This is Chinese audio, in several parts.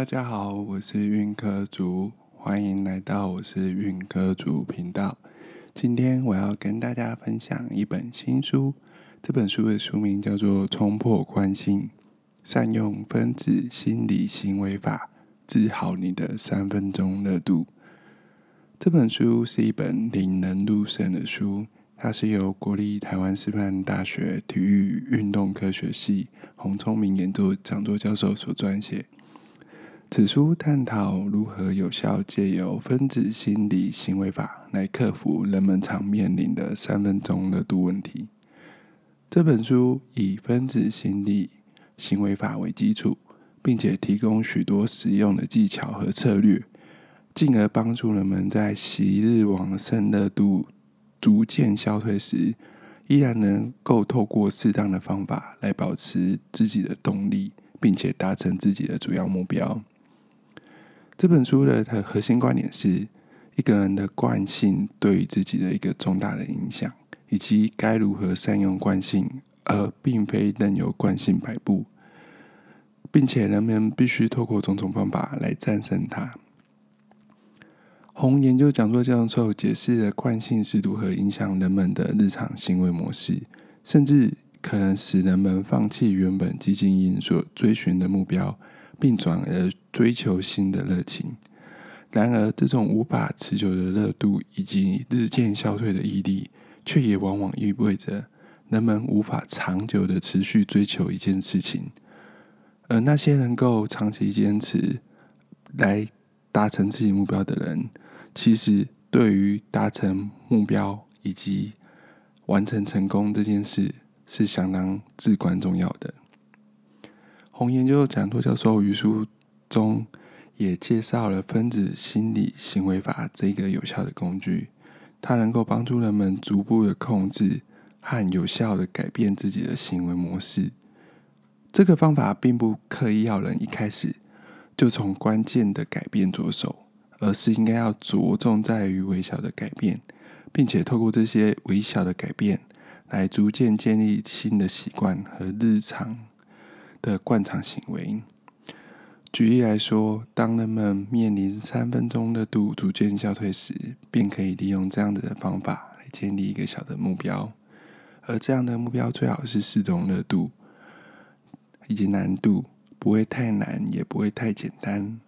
大家好，我是运科族，欢迎来到我是运科族频道。今天我要跟大家分享一本新书，这本书的书名叫做《冲破惯性，善用分子心理行为法，治好你的三分钟热度》。这本书是一本令人入胜的书，它是由国立台湾师范大学体育运动科学系洪聪明研究讲座教授所撰写。此书探讨如何有效借由分子心理行为法来克服人们常面临的三分钟热度问题。这本书以分子心理行为法为基础，并且提供许多实用的技巧和策略，进而帮助人们在昔日往盛热度逐渐消退时，依然能够透过适当的方法来保持自己的动力，并且达成自己的主要目标。这本书的核心观点是一个人的惯性对于自己的一个重大的影响，以及该如何善用惯性，而并非任由惯性摆布，并且人们必须透过种种方法来战胜它。红研究讲座教授解释了惯性是如何影响人们的日常行为模式，甚至可能使人们放弃原本激进因所追寻的目标。并转而追求新的热情。然而，这种无法持久的热度以及日渐消退的毅力，却也往往意味着人们无法长久的持续追求一件事情。而那些能够长期坚持来达成自己目标的人，其实对于达成目标以及完成成功这件事，是相当至关重要的。红研究讲座教授于书中也介绍了分子心理行为法这个有效的工具，它能够帮助人们逐步的控制和有效的改变自己的行为模式。这个方法并不刻意要人一开始就从关键的改变着手，而是应该要着重在于微小的改变，并且透过这些微小的改变来逐渐建立新的习惯和日常。的惯常行为。举例来说，当人们面临三分钟热度逐渐消退时，便可以利用这样子的方法来建立一个小的目标。而这样的目标最好是适中热度以及难度，不会太难，也不会太简单。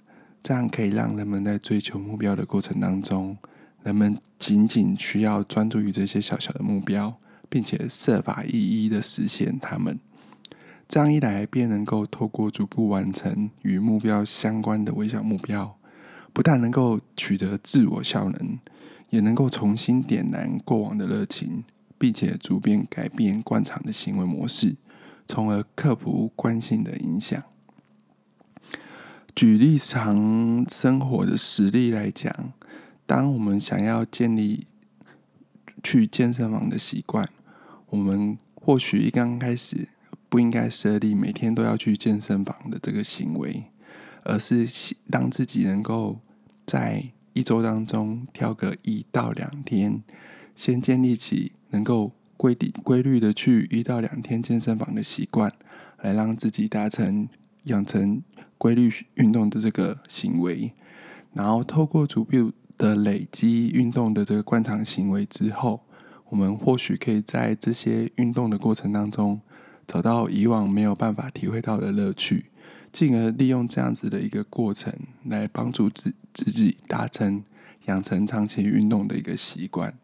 这样可以让人们在追求目标的过程当中，人们仅仅需要专注于这些小小的目标，并且设法一一的实现它们。这样一来，便能够透过逐步完成与目标相关的微小目标，不但能够取得自我效能，也能够重新点燃过往的热情，并且逐渐改变惯常的行为模式，从而克服惯性的影响。举日常生活的实例来讲，当我们想要建立去健身房的习惯，我们或许一刚开始。不应该设立每天都要去健身房的这个行为，而是让自己能够在一周当中挑个一到两天，先建立起能够规定规律的去一到两天健身房的习惯，来让自己达成养成规律运动的这个行为，然后透过逐步的累积运动的这个惯常行为之后，我们或许可以在这些运动的过程当中。找到以往没有办法体会到的乐趣，进而利用这样子的一个过程来帮助自自己达成养成长期运动的一个习惯。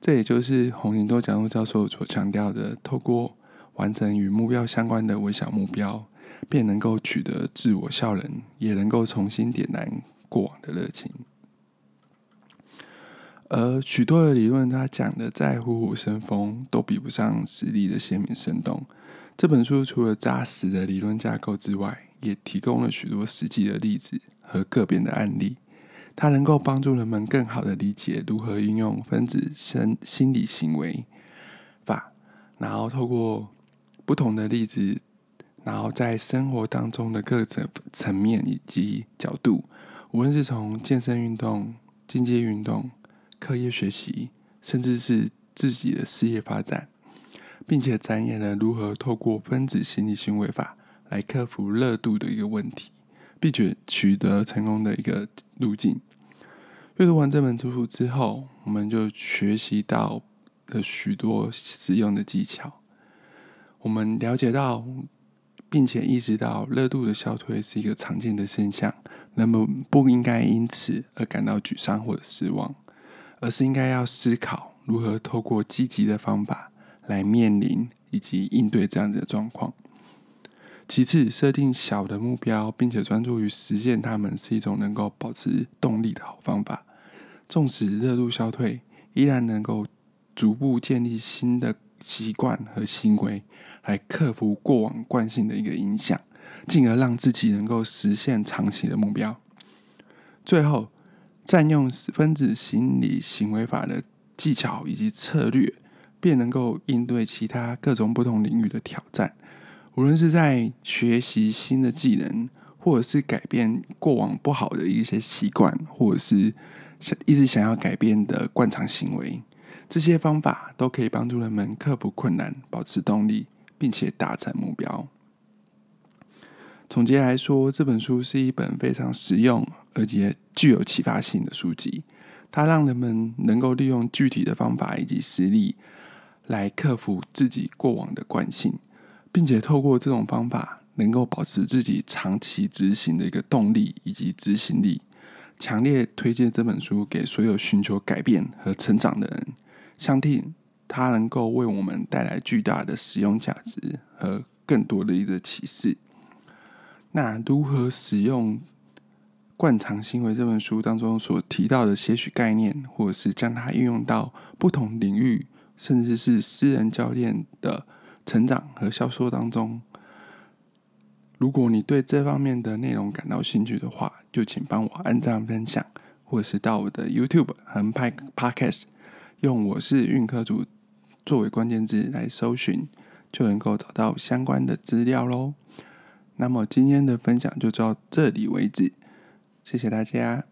这也就是洪林多讲座教授所强调的：透过完成与目标相关的微小目标，便能够取得自我效能，也能够重新点燃过往的热情。而许多的理论，他讲的再虎虎生风，都比不上实例的鲜明生动。这本书除了扎实的理论架构之外，也提供了许多实际的例子和个别的案例，它能够帮助人们更好的理解如何运用分子生心理行为法，然后透过不同的例子，然后在生活当中的各层层面以及角度，无论是从健身运动、竞技运动。课业学习，甚至是自己的事业发展，并且展演了如何透过分子心理行为法来克服热度的一个问题，并且取得成功的一个路径。阅读完这本书之后，我们就学习到了许多实用的技巧。我们了解到，并且意识到热度的消退是一个常见的现象，人们不应该因此而感到沮丧或者失望，而是应该要思考如何透过积极的方法来面临以及应对这样子的状况。其次，设定小的目标，并且专注于实现它们，是一种能够保持动力的好方法。纵使热度消退，依然能够逐步建立新的习惯和行为，来克服过往惯性的一个影响，进而让自己能够实现长期的目标。最后，占用分子心理行为法的技巧以及策略，便能够应对其他各种不同领域的挑战。无论是在学习新的技能，或者是改变过往不好的一些习惯，或者是想一直想要改变的惯常行为，这些方法都可以帮助人们克服困难、保持动力，并且达成目标。总结来说，这本书是一本非常实用而且具有启发性的书籍。它让人们能够利用具体的方法以及实例，来克服自己过往的惯性。并且透过这种方法，能够保持自己长期执行的一个动力以及执行力。强烈推荐这本书给所有寻求改变和成长的人，相信它能够为我们带来巨大的使用价值和更多的一个启示。那如何使用《惯常行为》这本书当中所提到的些许概念，或者是将它运用到不同领域，甚至是私人教练的？成长和销售当中，如果你对这方面的内容感到兴趣的话，就请帮我按赞分享，或是到我的 YouTube 和拍 Podcast，用“我是运科主”作为关键字来搜寻，就能够找到相关的资料喽。那么今天的分享就到这里为止，谢谢大家。